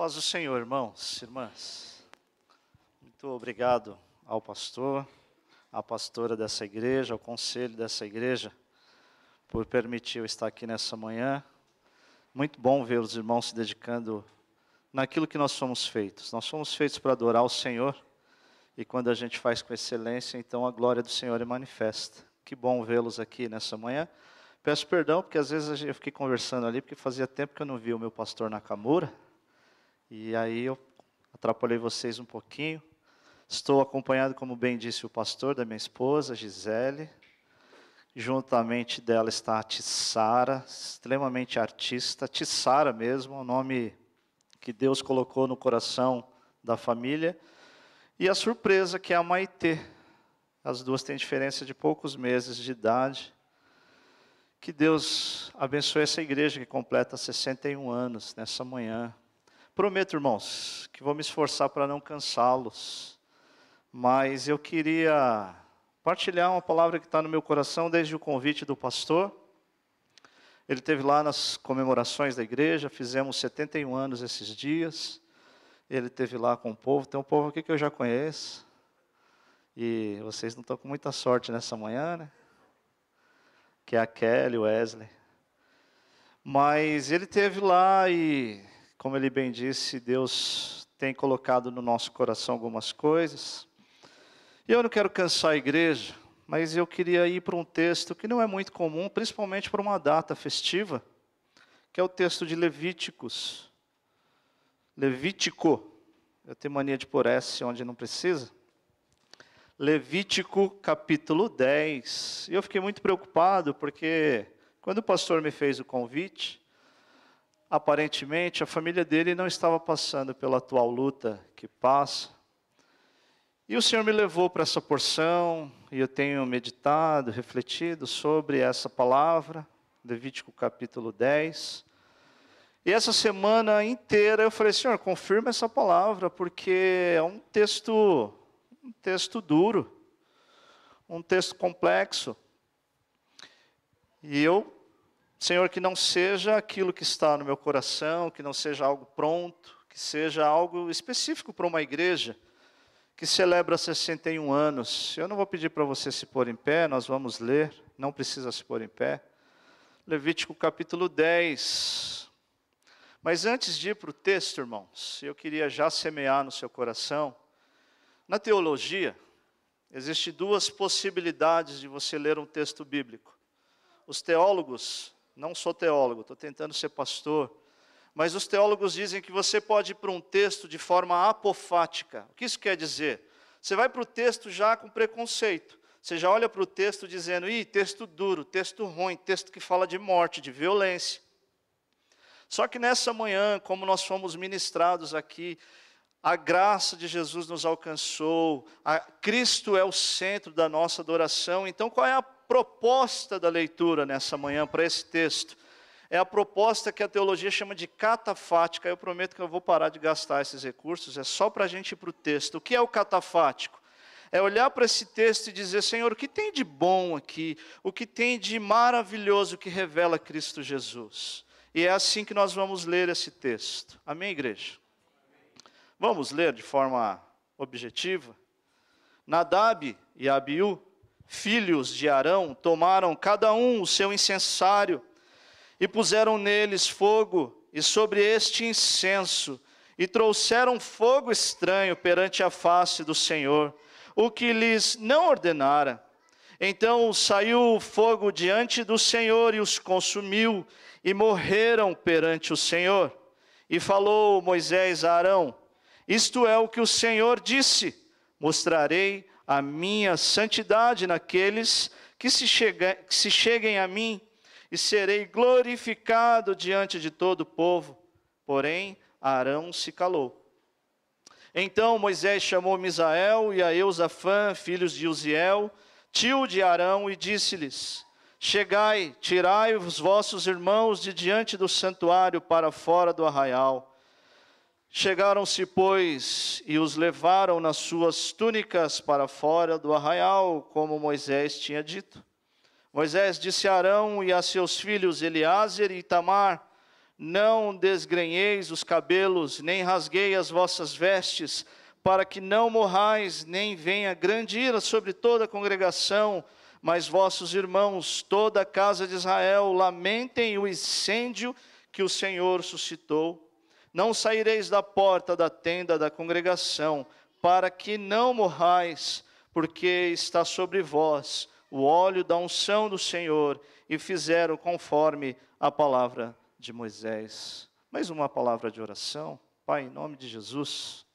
Paz do Senhor, irmãos, irmãs. Muito obrigado ao pastor, à pastora dessa igreja, ao conselho dessa igreja, por permitir eu estar aqui nessa manhã. Muito bom ver os irmãos se dedicando naquilo que nós somos feitos. Nós somos feitos para adorar o Senhor, e quando a gente faz com excelência, então a glória do Senhor é manifesta. Que bom vê-los aqui nessa manhã. Peço perdão, porque às vezes eu fiquei conversando ali, porque fazia tempo que eu não vi o meu pastor Nakamura. E aí eu atrapalhei vocês um pouquinho. Estou acompanhado, como bem disse o pastor, da minha esposa, Gisele. Juntamente dela está a Tissara, extremamente artista. Tissara mesmo, o nome que Deus colocou no coração da família. E a surpresa que é a Maitê. As duas têm diferença de poucos meses de idade. Que Deus abençoe essa igreja que completa 61 anos nessa manhã. Prometo, irmãos, que vou me esforçar para não cansá-los, mas eu queria partilhar uma palavra que está no meu coração desde o convite do pastor. Ele teve lá nas comemorações da igreja, fizemos 71 anos esses dias. Ele teve lá com o povo, tem um povo aqui que eu já conheço. E vocês não estão com muita sorte nessa manhã, né? que é a Kelly, o Wesley. Mas ele teve lá e, como ele bem disse, Deus tem colocado no nosso coração algumas coisas. E eu não quero cansar a igreja, mas eu queria ir para um texto que não é muito comum, principalmente para uma data festiva, que é o texto de Levíticos. Levítico. Eu tenho mania de pôr S onde não precisa. Levítico capítulo 10. E eu fiquei muito preocupado porque quando o pastor me fez o convite, aparentemente a família dele não estava passando pela atual luta que passa. E o Senhor me levou para essa porção, e eu tenho meditado, refletido sobre essa palavra, Levítico capítulo 10. E essa semana inteira eu falei, Senhor, confirma essa palavra, porque é um texto um texto duro, um texto complexo. E eu, Senhor, que não seja aquilo que está no meu coração, que não seja algo pronto, que seja algo específico para uma igreja que celebra 61 anos. Eu não vou pedir para você se pôr em pé, nós vamos ler, não precisa se pôr em pé. Levítico capítulo 10. Mas antes de ir para o texto, irmãos, eu queria já semear no seu coração na teologia, existem duas possibilidades de você ler um texto bíblico. Os teólogos, não sou teólogo, estou tentando ser pastor, mas os teólogos dizem que você pode ir para um texto de forma apofática. O que isso quer dizer? Você vai para o texto já com preconceito. Você já olha para o texto dizendo, ih, texto duro, texto ruim, texto que fala de morte, de violência. Só que nessa manhã, como nós fomos ministrados aqui, a graça de Jesus nos alcançou, Cristo é o centro da nossa adoração. Então, qual é a proposta da leitura nessa manhã para esse texto? É a proposta que a teologia chama de catafática. Eu prometo que eu vou parar de gastar esses recursos, é só para a gente ir para o texto. O que é o catafático? É olhar para esse texto e dizer: Senhor, o que tem de bom aqui? O que tem de maravilhoso que revela Cristo Jesus? E é assim que nós vamos ler esse texto. Amém, igreja? Vamos ler de forma objetiva? Nadab e Abiú, filhos de Arão, tomaram cada um o seu incensário e puseram neles fogo, e sobre este incenso, e trouxeram fogo estranho perante a face do Senhor, o que lhes não ordenara. Então saiu o fogo diante do Senhor e os consumiu, e morreram perante o Senhor. E falou Moisés a Arão: isto é o que o Senhor disse: mostrarei a minha santidade naqueles que se, chega, que se cheguem a mim, e serei glorificado diante de todo o povo. Porém, Arão se calou. Então Moisés chamou Misael e a Eusafã, filhos de Uziel, tio de Arão, e disse-lhes: Chegai, tirai os vossos irmãos de diante do santuário para fora do arraial. Chegaram-se, pois, e os levaram nas suas túnicas para fora do arraial, como Moisés tinha dito. Moisés disse a Arão e a seus filhos Eliázer e Itamar: não desgrenheis os cabelos, nem rasguei as vossas vestes, para que não morrais, nem venha grande ira sobre toda a congregação, mas vossos irmãos, toda a casa de Israel, lamentem o incêndio que o Senhor suscitou. Não saireis da porta da tenda da congregação, para que não morrais, porque está sobre vós o óleo da unção do Senhor, e fizeram conforme a palavra de Moisés. Mais uma palavra de oração. Pai, em nome de Jesus,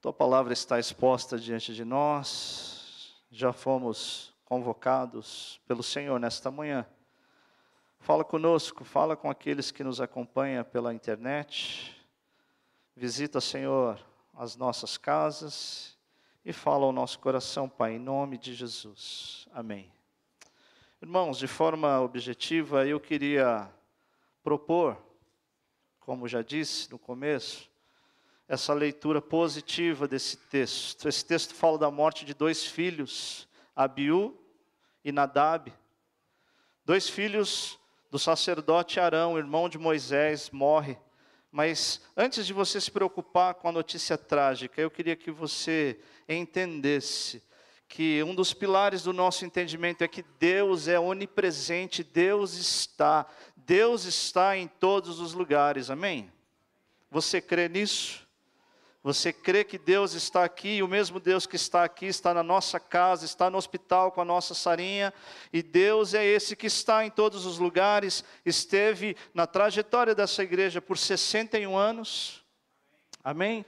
tua palavra está exposta diante de nós, já fomos convocados pelo Senhor nesta manhã. Fala conosco, fala com aqueles que nos acompanham pela internet. Visita, Senhor, as nossas casas e fala ao nosso coração, Pai, em nome de Jesus. Amém. Irmãos, de forma objetiva, eu queria propor, como já disse no começo, essa leitura positiva desse texto. Esse texto fala da morte de dois filhos, Abiú e Nadab. Dois filhos do sacerdote Arão, irmão de Moisés, morre. Mas antes de você se preocupar com a notícia trágica, eu queria que você entendesse que um dos pilares do nosso entendimento é que Deus é onipresente, Deus está, Deus está em todos os lugares, amém? Você crê nisso? Você crê que Deus está aqui, e o mesmo Deus que está aqui está na nossa casa, está no hospital com a nossa Sarinha, e Deus é esse que está em todos os lugares, esteve na trajetória dessa igreja por 61 anos. Amém?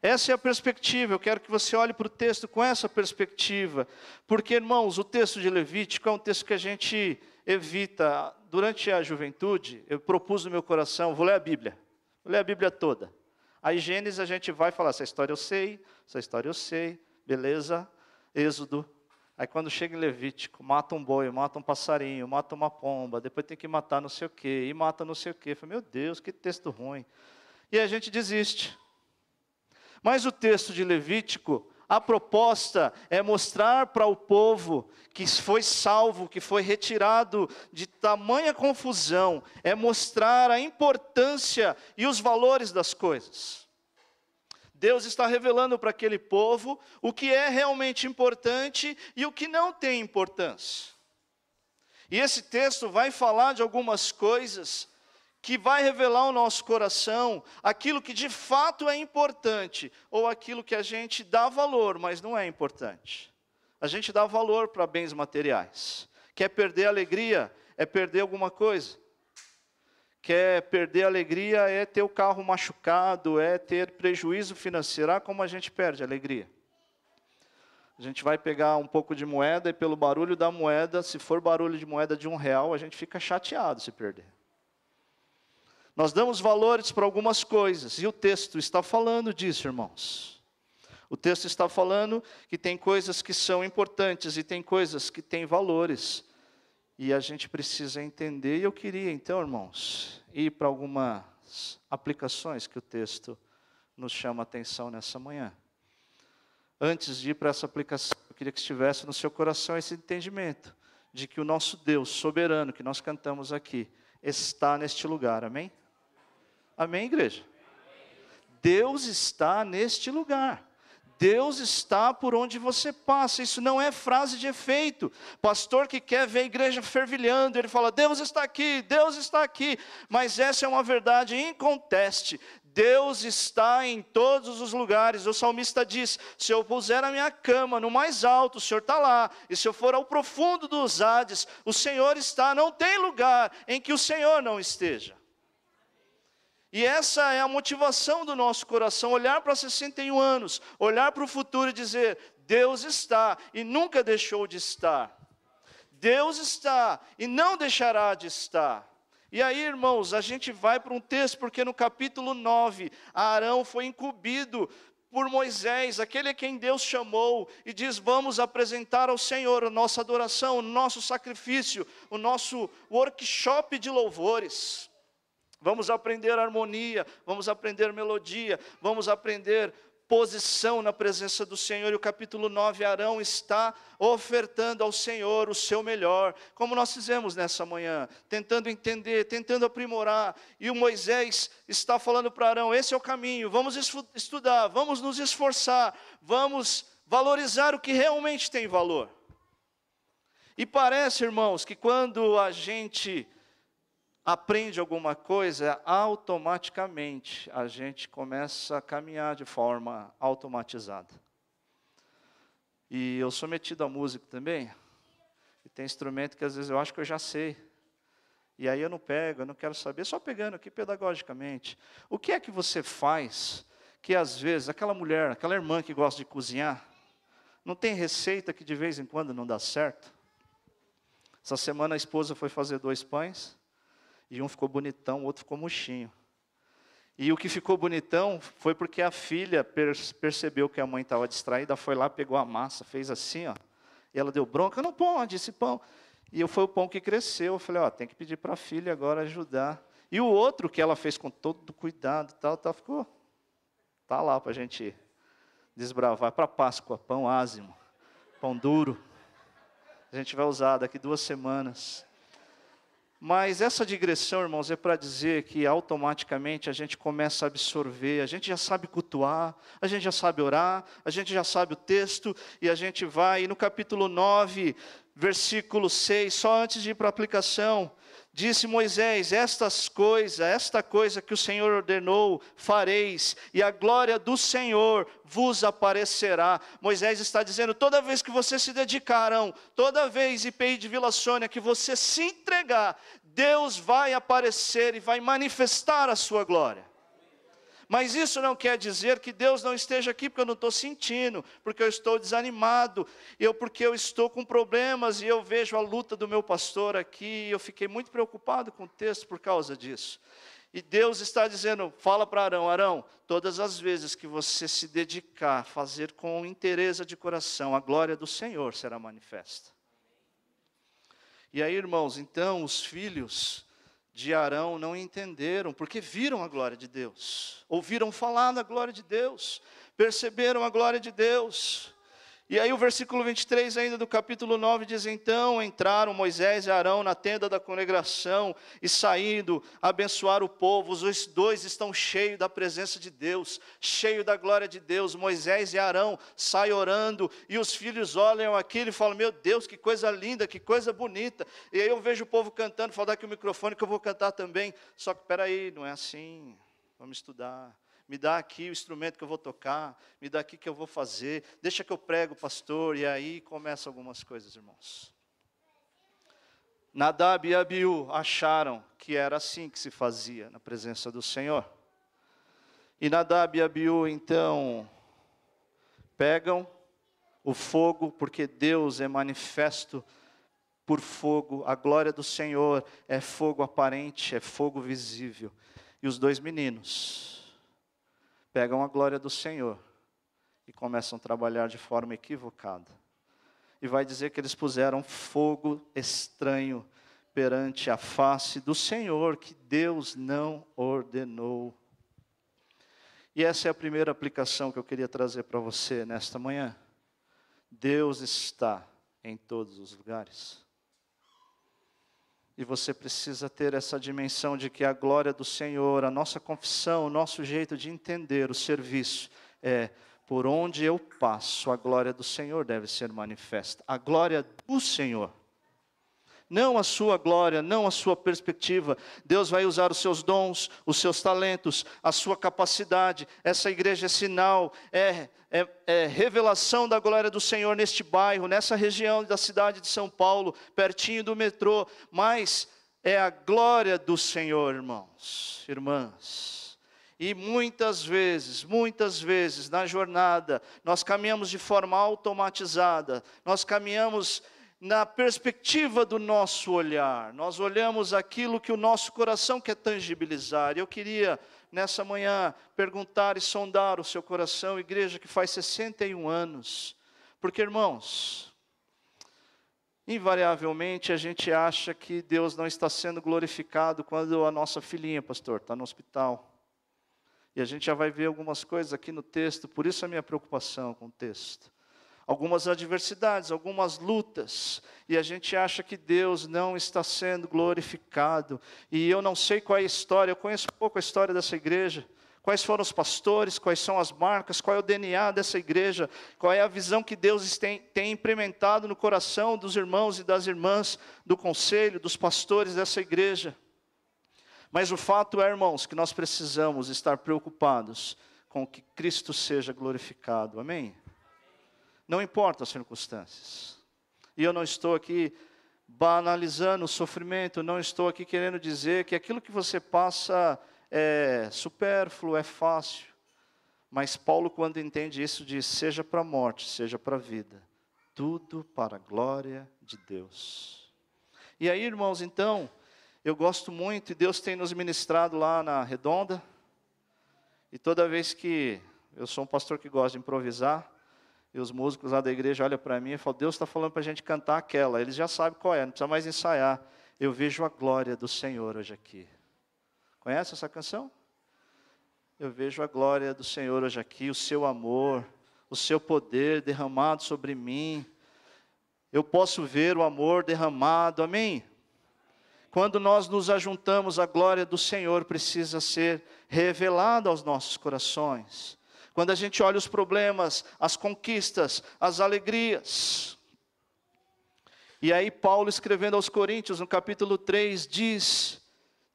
Essa é a perspectiva, eu quero que você olhe para o texto com essa perspectiva, porque, irmãos, o texto de Levítico é um texto que a gente evita. Durante a juventude, eu propus no meu coração, vou ler a Bíblia, vou ler a Bíblia toda. Aí Gênesis a gente vai falar, essa história eu sei, essa história eu sei, beleza, Êxodo. Aí quando chega em Levítico, mata um boi, mata um passarinho, mata uma pomba, depois tem que matar não sei o quê, e mata não sei o quê. Falei, meu Deus, que texto ruim. E a gente desiste. Mas o texto de Levítico, a proposta é mostrar para o povo que foi salvo, que foi retirado de tamanha confusão, é mostrar a importância e os valores das coisas. Deus está revelando para aquele povo o que é realmente importante e o que não tem importância. E esse texto vai falar de algumas coisas que vai revelar ao nosso coração aquilo que de fato é importante, ou aquilo que a gente dá valor, mas não é importante. A gente dá valor para bens materiais. Quer perder a alegria? É perder alguma coisa. Quer perder a alegria? É ter o carro machucado, é ter prejuízo financeiro. Ah, como a gente perde a alegria. A gente vai pegar um pouco de moeda e pelo barulho da moeda, se for barulho de moeda de um real, a gente fica chateado se perder. Nós damos valores para algumas coisas, e o texto está falando disso, irmãos. O texto está falando que tem coisas que são importantes e tem coisas que têm valores. E a gente precisa entender, e eu queria então, irmãos, ir para algumas aplicações que o texto nos chama a atenção nessa manhã. Antes de ir para essa aplicação, eu queria que estivesse no seu coração esse entendimento de que o nosso Deus soberano, que nós cantamos aqui, está neste lugar, amém? Amém, igreja? Deus está neste lugar. Deus está por onde você passa. Isso não é frase de efeito. Pastor que quer ver a igreja fervilhando, ele fala: Deus está aqui, Deus está aqui. Mas essa é uma verdade inconteste. Deus está em todos os lugares. O salmista diz: Se eu puser a minha cama no mais alto, o Senhor está lá. E se eu for ao profundo dos Hades, o Senhor está. Não tem lugar em que o Senhor não esteja. E essa é a motivação do nosso coração: olhar para 61 anos, olhar para o futuro e dizer: Deus está e nunca deixou de estar. Deus está e não deixará de estar. E aí, irmãos, a gente vai para um texto, porque no capítulo 9, Arão foi incumbido por Moisés, aquele a quem Deus chamou, e diz: Vamos apresentar ao Senhor a nossa adoração, o nosso sacrifício, o nosso workshop de louvores. Vamos aprender harmonia, vamos aprender melodia, vamos aprender posição na presença do Senhor. E o capítulo 9, Arão está ofertando ao Senhor o seu melhor, como nós fizemos nessa manhã, tentando entender, tentando aprimorar. E o Moisés está falando para Arão: esse é o caminho, vamos estudar, vamos nos esforçar, vamos valorizar o que realmente tem valor. E parece, irmãos, que quando a gente aprende alguma coisa, automaticamente a gente começa a caminhar de forma automatizada. E eu sou metido a música também, e tem instrumento que às vezes eu acho que eu já sei. E aí eu não pego, eu não quero saber, só pegando aqui pedagogicamente. O que é que você faz que às vezes aquela mulher, aquela irmã que gosta de cozinhar, não tem receita que de vez em quando não dá certo? Essa semana a esposa foi fazer dois pães, e um ficou bonitão, o outro ficou murchinho. E o que ficou bonitão foi porque a filha percebeu que a mãe estava distraída, foi lá, pegou a massa, fez assim, ó. E ela deu bronca, não pode esse pão. E foi o pão que cresceu. Eu falei, ó, tem que pedir para a filha agora ajudar. E o outro que ela fez com todo cuidado, tal, tal, ficou, tá lá para a gente desbravar para Páscoa, pão ázimo, pão duro. A gente vai usar daqui duas semanas. Mas essa digressão, irmãos, é para dizer que automaticamente a gente começa a absorver, a gente já sabe cultuar, a gente já sabe orar, a gente já sabe o texto, e a gente vai, e no capítulo 9, versículo 6, só antes de ir para a aplicação, Disse Moisés: Estas coisas, esta coisa que o Senhor ordenou, fareis, e a glória do Senhor vos aparecerá. Moisés está dizendo: toda vez que vocês se dedicaram, toda vez, IPI de Vila Sônia, que você se entregar, Deus vai aparecer e vai manifestar a sua glória. Mas isso não quer dizer que Deus não esteja aqui porque eu não estou sentindo, porque eu estou desanimado, eu porque eu estou com problemas e eu vejo a luta do meu pastor aqui, e eu fiquei muito preocupado com o texto por causa disso. E Deus está dizendo, fala para Arão, Arão, todas as vezes que você se dedicar a fazer com interesse de coração, a glória do Senhor será manifesta. E aí, irmãos, então os filhos de Arão não entenderam, porque viram a glória de Deus, ouviram falar da glória de Deus, perceberam a glória de Deus. E aí o versículo 23 ainda do capítulo 9 diz: Então entraram Moisés e Arão na tenda da congregação e saindo, abençoar o povo. Os dois estão cheios da presença de Deus, cheios da glória de Deus. Moisés e Arão saem orando e os filhos olham aquilo e falam: Meu Deus, que coisa linda, que coisa bonita. E aí eu vejo o povo cantando, falo, dá aqui o microfone que eu vou cantar também. Só que peraí, não é assim. Vamos estudar me dá aqui o instrumento que eu vou tocar, me dá aqui que eu vou fazer, deixa que eu prego, pastor, e aí começam algumas coisas, irmãos. Nadab e Abiú acharam que era assim que se fazia na presença do Senhor. E Nadab e Abiú, então, pegam o fogo, porque Deus é manifesto por fogo, a glória do Senhor é fogo aparente, é fogo visível. E os dois meninos, pegam a glória do Senhor e começam a trabalhar de forma equivocada. E vai dizer que eles puseram fogo estranho perante a face do Senhor que Deus não ordenou. E essa é a primeira aplicação que eu queria trazer para você nesta manhã. Deus está em todos os lugares. E você precisa ter essa dimensão de que a glória do Senhor, a nossa confissão, o nosso jeito de entender o serviço é por onde eu passo, a glória do Senhor deve ser manifesta. A glória do Senhor não a sua glória, não a sua perspectiva. Deus vai usar os seus dons, os seus talentos, a sua capacidade. Essa igreja é sinal, é, é, é, revelação da glória do Senhor neste bairro, nessa região da cidade de São Paulo, pertinho do metrô. Mas é a glória do Senhor, irmãos, irmãs. E muitas vezes, muitas vezes na jornada, nós caminhamos de forma automatizada, nós caminhamos na perspectiva do nosso olhar. Nós olhamos aquilo que o nosso coração quer tangibilizar. Eu queria, nessa manhã, perguntar e sondar o seu coração, igreja que faz 61 anos. Porque, irmãos, invariavelmente a gente acha que Deus não está sendo glorificado quando a nossa filhinha, pastor, está no hospital. E a gente já vai ver algumas coisas aqui no texto, por isso a minha preocupação com o texto. Algumas adversidades, algumas lutas, e a gente acha que Deus não está sendo glorificado. E eu não sei qual é a história, eu conheço pouco a história dessa igreja. Quais foram os pastores, quais são as marcas, qual é o DNA dessa igreja, qual é a visão que Deus tem, tem implementado no coração dos irmãos e das irmãs do conselho, dos pastores dessa igreja. Mas o fato é, irmãos, que nós precisamos estar preocupados com que Cristo seja glorificado. Amém? Não importa as circunstâncias. E eu não estou aqui banalizando o sofrimento, não estou aqui querendo dizer que aquilo que você passa é supérfluo, é fácil. Mas Paulo, quando entende isso, diz: seja para a morte, seja para a vida, tudo para a glória de Deus. E aí, irmãos, então, eu gosto muito, e Deus tem nos ministrado lá na Redonda. E toda vez que eu sou um pastor que gosta de improvisar, e os músicos lá da igreja olham para mim e falam: Deus está falando para a gente cantar aquela. Eles já sabem qual é, não precisa mais ensaiar. Eu vejo a glória do Senhor hoje aqui. Conhece essa canção? Eu vejo a glória do Senhor hoje aqui, o seu amor, o seu poder derramado sobre mim. Eu posso ver o amor derramado, amém? Quando nós nos ajuntamos, a glória do Senhor precisa ser revelada aos nossos corações. Quando a gente olha os problemas, as conquistas, as alegrias. E aí, Paulo, escrevendo aos Coríntios, no capítulo 3, diz: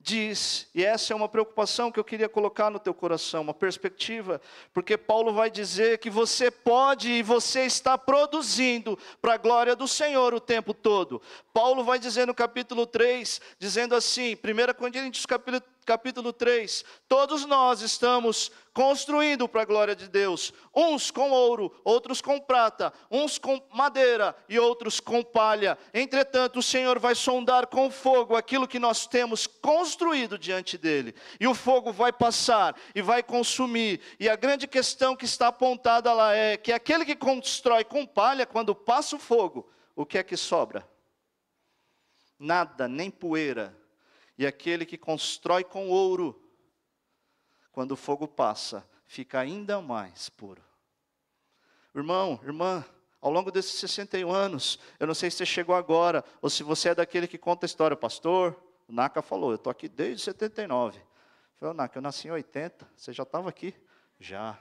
diz, e essa é uma preocupação que eu queria colocar no teu coração, uma perspectiva, porque Paulo vai dizer que você pode e você está produzindo para a glória do Senhor o tempo todo. Paulo vai dizer no capítulo 3, dizendo assim, 1 Coríntios capítulo capítulo 3, todos nós estamos construindo para a glória de Deus, uns com ouro, outros com prata, uns com madeira e outros com palha. Entretanto, o Senhor vai sondar com fogo aquilo que nós temos construído diante dele, e o fogo vai passar e vai consumir. E a grande questão que está apontada lá é que aquele que constrói com palha, quando passa o fogo, o que é que sobra? Nada, nem poeira e aquele que constrói com ouro, quando o fogo passa, fica ainda mais puro. Irmão, irmã, ao longo desses 61 anos, eu não sei se você chegou agora, ou se você é daquele que conta a história, pastor, o Naka falou, eu estou aqui desde 79. Eu falei, Naka, eu nasci em 80, você já estava aqui? Já.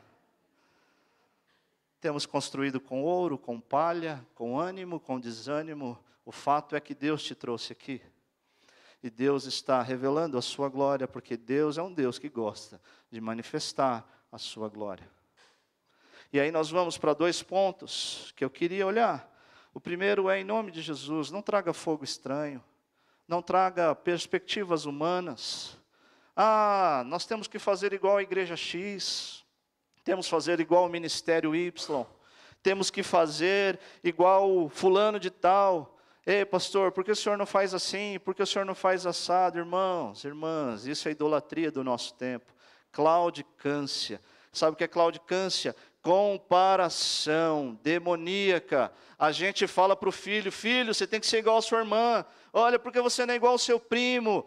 Temos construído com ouro, com palha, com ânimo, com desânimo. O fato é que Deus te trouxe aqui. E Deus está revelando a sua glória, porque Deus é um Deus que gosta de manifestar a sua glória. E aí nós vamos para dois pontos que eu queria olhar. O primeiro é em nome de Jesus, não traga fogo estranho, não traga perspectivas humanas. Ah, nós temos que fazer igual a igreja X, temos que fazer igual ao ministério Y, temos que fazer igual fulano de tal. Ei, pastor, por que o senhor não faz assim? Por que o senhor não faz assado? Irmãos, irmãs, isso é idolatria do nosso tempo. Claudicância. Sabe o que é claudicância? Comparação demoníaca. A gente fala para o filho: filho, você tem que ser igual à sua irmã. Olha, porque você não é igual ao seu primo.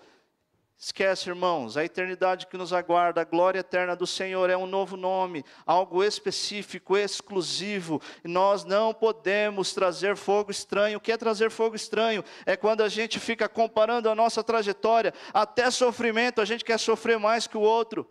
Esquece, irmãos, a eternidade que nos aguarda, a glória eterna do Senhor é um novo nome, algo específico, exclusivo. Nós não podemos trazer fogo estranho. O que é trazer fogo estranho? É quando a gente fica comparando a nossa trajetória, até sofrimento, a gente quer sofrer mais que o outro.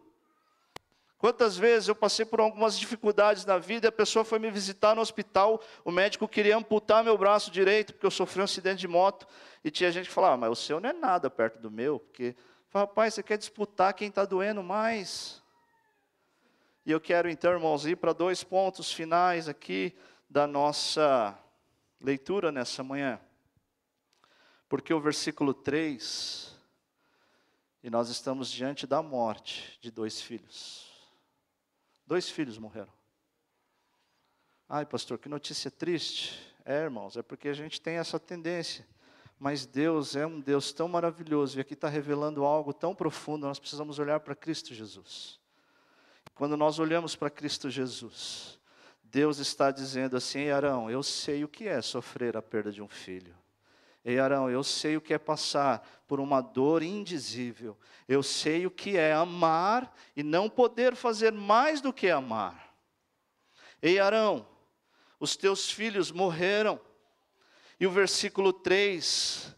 Quantas vezes eu passei por algumas dificuldades na vida, a pessoa foi me visitar no hospital, o médico queria amputar meu braço direito, porque eu sofri um acidente de moto, e tinha gente que falava, ah, mas o seu não é nada perto do meu, porque Fala, rapaz, você quer disputar quem está doendo mais? E eu quero então, irmãos, ir para dois pontos finais aqui da nossa leitura nessa manhã. Porque o versículo 3, e nós estamos diante da morte de dois filhos. Dois filhos morreram. Ai, pastor, que notícia triste. É, irmãos, é porque a gente tem essa tendência mas Deus é um Deus tão maravilhoso, e aqui está revelando algo tão profundo, nós precisamos olhar para Cristo Jesus. Quando nós olhamos para Cristo Jesus, Deus está dizendo assim: Arão, eu sei o que é sofrer a perda de um filho. Ei, Arão, eu sei o que é passar por uma dor indizível. Eu sei o que é amar e não poder fazer mais do que amar. Ei, Arão, os teus filhos morreram. E o versículo 3,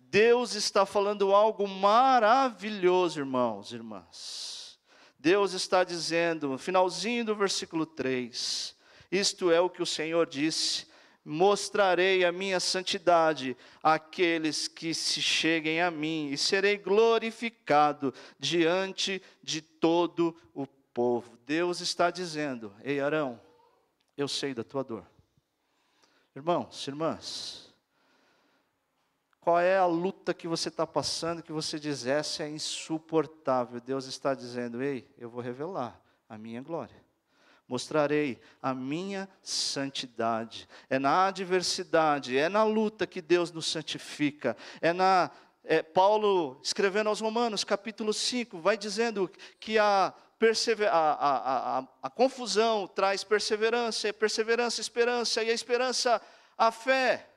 Deus está falando algo maravilhoso, irmãos irmãs. Deus está dizendo, no finalzinho do versículo 3, isto é o que o Senhor disse: mostrarei a minha santidade àqueles que se cheguem a mim, e serei glorificado diante de todo o povo. Deus está dizendo: Ei, Arão, eu sei da tua dor. Irmãos, irmãs, qual é a luta que você está passando que você diz essa é insuportável? Deus está dizendo: Ei, eu vou revelar a minha glória mostrarei a minha santidade. É na adversidade, é na luta que Deus nos santifica. É na é, Paulo escrevendo aos Romanos, capítulo 5, vai dizendo que a, a, a, a, a confusão traz perseverança, perseverança, esperança, e a esperança, a fé.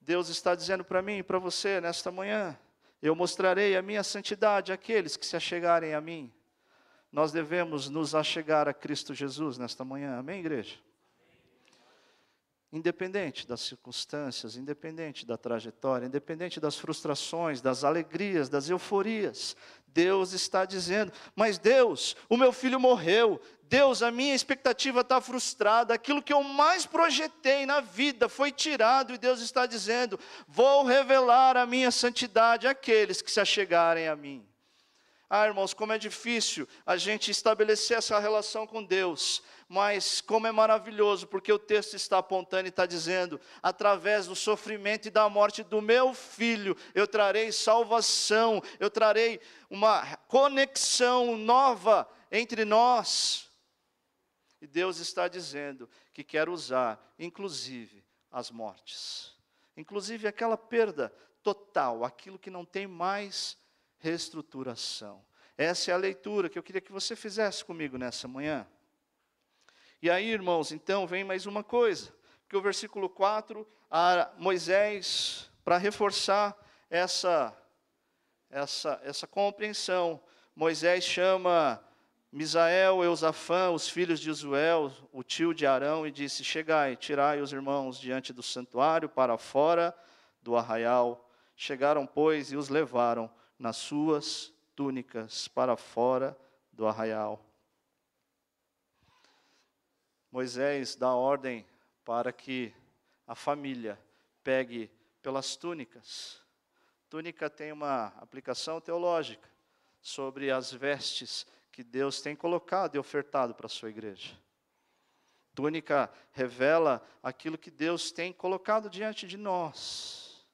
Deus está dizendo para mim e para você nesta manhã: eu mostrarei a minha santidade àqueles que se achegarem a mim nós devemos nos achegar a Cristo Jesus nesta manhã. Amém, igreja? Independente das circunstâncias, independente da trajetória, independente das frustrações, das alegrias, das euforias, Deus está dizendo: Mas Deus, o meu filho morreu, Deus, a minha expectativa está frustrada, aquilo que eu mais projetei na vida foi tirado, e Deus está dizendo: Vou revelar a minha santidade àqueles que se achegarem a mim. Ah, irmãos, como é difícil a gente estabelecer essa relação com Deus, mas como é maravilhoso, porque o texto está apontando e está dizendo: através do sofrimento e da morte do meu filho, eu trarei salvação, eu trarei uma conexão nova entre nós. E Deus está dizendo que quer usar, inclusive, as mortes, inclusive aquela perda total, aquilo que não tem mais reestruturação. Essa é a leitura que eu queria que você fizesse comigo nessa manhã. E aí, irmãos, então vem mais uma coisa, que o versículo 4, a Moisés, para reforçar essa, essa, essa compreensão, Moisés chama Misael, Eusafã, os filhos de Uzuel, o tio de Arão, e disse: Chegai, tirai os irmãos diante do santuário para fora do arraial. Chegaram, pois, e os levaram nas suas túnicas para fora do arraial. Moisés dá ordem para que a família pegue pelas túnicas. Túnica tem uma aplicação teológica sobre as vestes que Deus tem colocado e ofertado para a sua igreja. Túnica revela aquilo que Deus tem colocado diante de nós.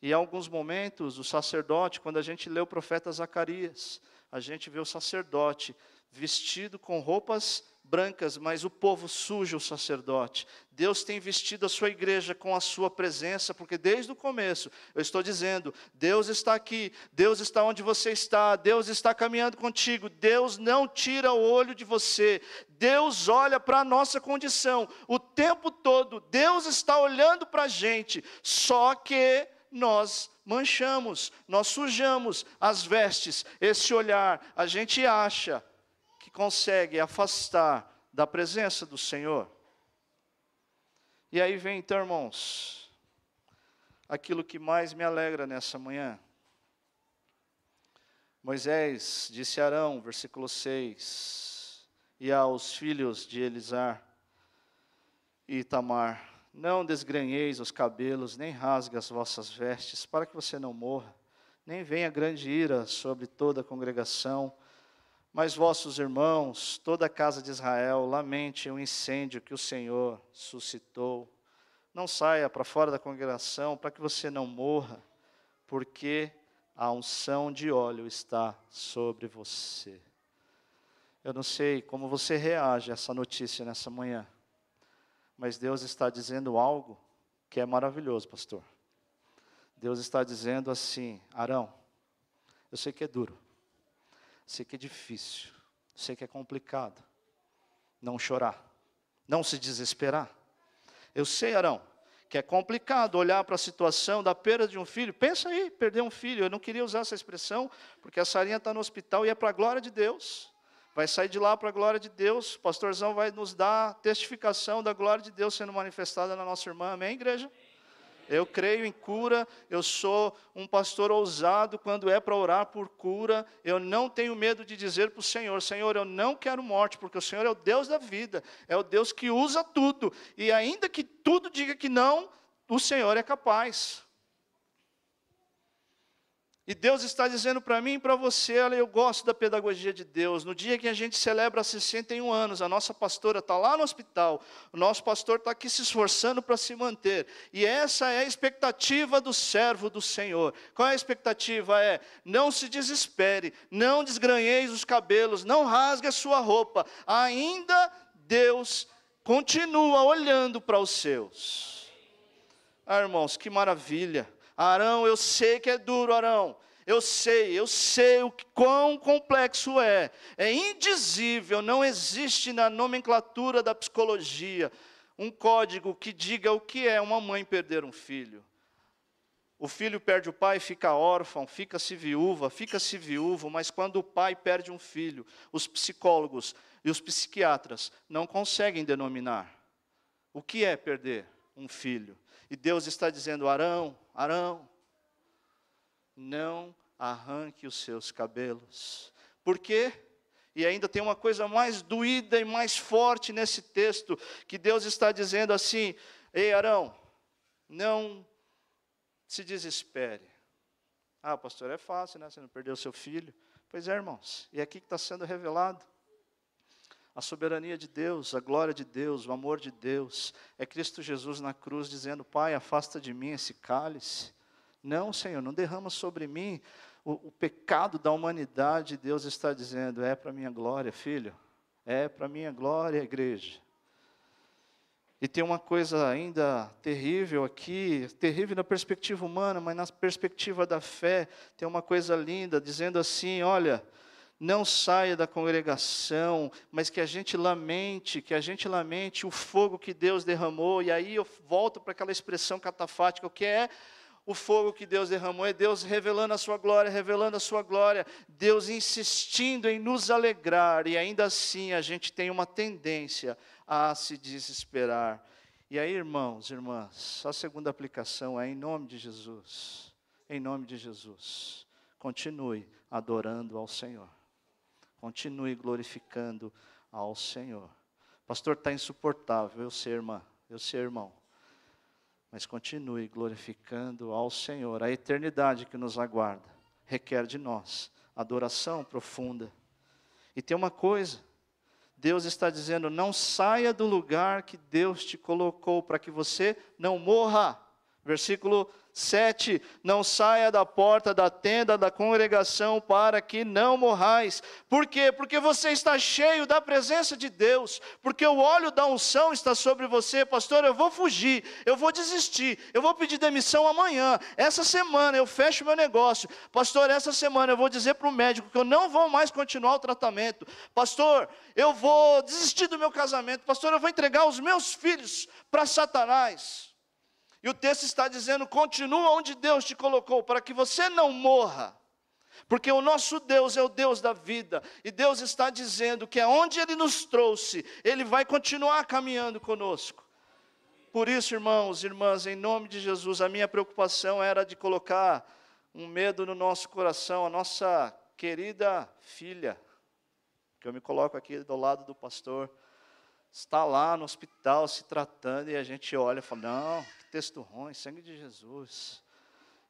E em alguns momentos, o sacerdote, quando a gente lê o profeta Zacarias, a gente vê o sacerdote vestido com roupas brancas, mas o povo suja o sacerdote. Deus tem vestido a sua igreja com a sua presença, porque desde o começo eu estou dizendo: Deus está aqui, Deus está onde você está, Deus está caminhando contigo, Deus não tira o olho de você, Deus olha para a nossa condição o tempo todo, Deus está olhando para a gente, só que nós manchamos, nós sujamos as vestes. Esse olhar, a gente acha que consegue afastar da presença do Senhor. E aí vem então, irmãos, aquilo que mais me alegra nessa manhã. Moisés disse a Arão, versículo 6, e aos filhos de Elisar e Itamar: não desgranheis os cabelos, nem rasgue as vossas vestes, para que você não morra, nem venha grande ira sobre toda a congregação. Mas vossos irmãos, toda a casa de Israel, lamente o incêndio que o Senhor suscitou. Não saia para fora da congregação, para que você não morra, porque a unção de óleo está sobre você. Eu não sei como você reage a essa notícia nessa manhã. Mas Deus está dizendo algo que é maravilhoso, pastor. Deus está dizendo assim: Arão, eu sei que é duro, sei que é difícil, sei que é complicado. Não chorar, Não se desesperar. Eu sei, Arão, que é complicado olhar para a situação da perda de um filho. Pensa aí, perder um filho. Eu não queria usar essa expressão, porque a Sarinha está no hospital e é para a glória de Deus. Vai sair de lá para a glória de Deus. O pastorzão vai nos dar testificação da glória de Deus sendo manifestada na nossa irmã. Amém, igreja? Eu creio em cura, eu sou um pastor ousado quando é para orar por cura. Eu não tenho medo de dizer para o Senhor: Senhor, eu não quero morte, porque o Senhor é o Deus da vida, é o Deus que usa tudo. E ainda que tudo diga que não, o Senhor é capaz. E Deus está dizendo para mim e para você, olha, eu gosto da pedagogia de Deus. No dia que a gente celebra 61 anos, a nossa pastora está lá no hospital, o nosso pastor está aqui se esforçando para se manter. E essa é a expectativa do servo do Senhor. Qual é a expectativa? É, não se desespere, não desgranheis os cabelos, não rasgue a sua roupa. Ainda Deus continua olhando para os seus. Ah, irmãos, que maravilha. Arão, eu sei que é duro, Arão. Eu sei, eu sei o quão complexo é. É indizível, não existe na nomenclatura da psicologia um código que diga o que é uma mãe perder um filho. O filho perde o pai, fica órfão, fica-se viúva, fica-se viúvo, mas quando o pai perde um filho, os psicólogos e os psiquiatras não conseguem denominar o que é perder um filho. E Deus está dizendo: Arão, Arão, não arranque os seus cabelos. Por quê? E ainda tem uma coisa mais doída e mais forte nesse texto, que Deus está dizendo assim: Ei, Arão, não se desespere. Ah, pastor, é fácil, né? Você não perdeu seu filho. Pois é, irmãos, e aqui que está sendo revelado a soberania de Deus, a glória de Deus, o amor de Deus. É Cristo Jesus na cruz dizendo: Pai, afasta de mim esse cálice. Não, Senhor, não derrama sobre mim o, o pecado da humanidade. Deus está dizendo: É para minha glória, filho. É para minha glória, igreja. E tem uma coisa ainda terrível aqui, terrível na perspectiva humana, mas na perspectiva da fé, tem uma coisa linda, dizendo assim: olha, não saia da congregação, mas que a gente lamente, que a gente lamente o fogo que Deus derramou, e aí eu volto para aquela expressão catafática, o que é? O fogo que Deus derramou, é Deus revelando a sua glória, revelando a sua glória, Deus insistindo em nos alegrar, e ainda assim a gente tem uma tendência a se desesperar. E aí, irmãos, irmãs, a segunda aplicação é em nome de Jesus, em nome de Jesus, continue adorando ao Senhor. Continue glorificando ao Senhor. Pastor, está insuportável. Eu sei, irmã. Eu sei, irmão. Mas continue glorificando ao Senhor. A eternidade que nos aguarda requer de nós adoração profunda. E tem uma coisa. Deus está dizendo: não saia do lugar que Deus te colocou para que você não morra. Versículo 7. Não saia da porta da tenda da congregação para que não morrais. Por quê? Porque você está cheio da presença de Deus, porque o óleo da unção está sobre você. Pastor, eu vou fugir, eu vou desistir, eu vou pedir demissão amanhã. Essa semana eu fecho meu negócio. Pastor, essa semana eu vou dizer para o médico que eu não vou mais continuar o tratamento. Pastor, eu vou desistir do meu casamento. Pastor, eu vou entregar os meus filhos para Satanás. E o texto está dizendo: continua onde Deus te colocou, para que você não morra. Porque o nosso Deus é o Deus da vida, e Deus está dizendo que aonde Ele nos trouxe, Ele vai continuar caminhando conosco. Por isso, irmãos e irmãs, em nome de Jesus, a minha preocupação era de colocar um medo no nosso coração, a nossa querida filha, que eu me coloco aqui do lado do pastor, está lá no hospital se tratando e a gente olha e fala: não, texto ruim, sangue de Jesus.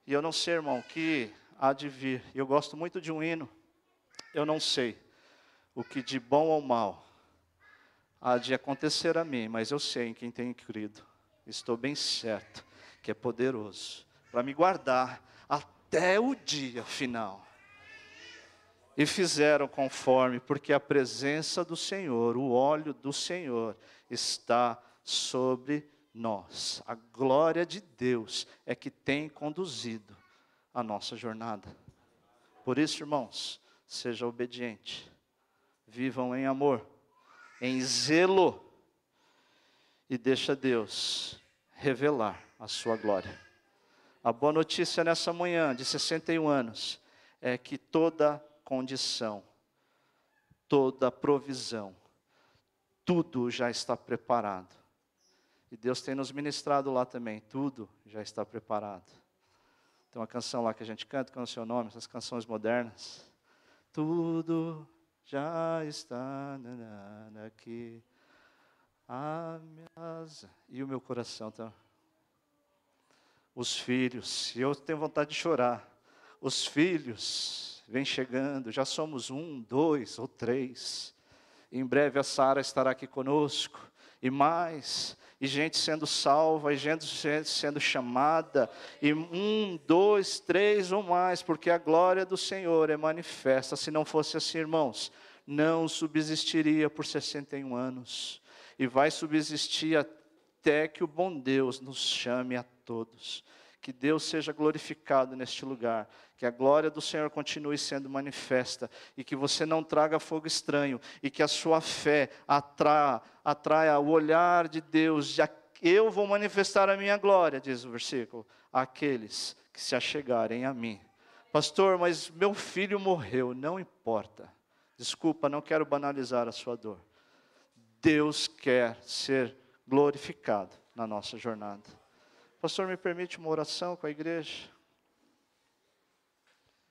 E eu não sei, irmão, que há de vir. Eu gosto muito de um hino. Eu não sei o que de bom ou mal há de acontecer a mim, mas eu sei em quem tenho crido. Estou bem certo que é poderoso para me guardar até o dia final e fizeram conforme, porque a presença do Senhor, o óleo do Senhor está sobre nós. A glória de Deus é que tem conduzido a nossa jornada. Por isso, irmãos, seja obediente, vivam em amor, em zelo, e deixa Deus revelar a sua glória. A boa notícia nessa manhã de 61 anos é que toda condição, toda provisão, tudo já está preparado. E Deus tem nos ministrado lá também, tudo já está preparado. Tem uma canção lá que a gente canta, qual é o seu nome? Essas canções modernas. Tudo já está aqui. A minha e o meu coração está os filhos, eu tenho vontade de chorar. Os filhos vêm chegando, já somos um, dois ou três. Em breve a Sara estará aqui conosco, e mais, e gente sendo salva, e gente sendo chamada, e um, dois, três ou mais, porque a glória do Senhor é manifesta. Se não fosse assim, irmãos, não subsistiria por 61 anos, e vai subsistir até que o bom Deus nos chame a todos. Que Deus seja glorificado neste lugar, que a glória do Senhor continue sendo manifesta e que você não traga fogo estranho e que a sua fé atraia, atraia o olhar de Deus. De, eu vou manifestar a minha glória, diz o versículo, àqueles que se achegarem a mim. Pastor, mas meu filho morreu, não importa. Desculpa, não quero banalizar a sua dor. Deus quer ser glorificado na nossa jornada. Pastor, me permite uma oração com a igreja?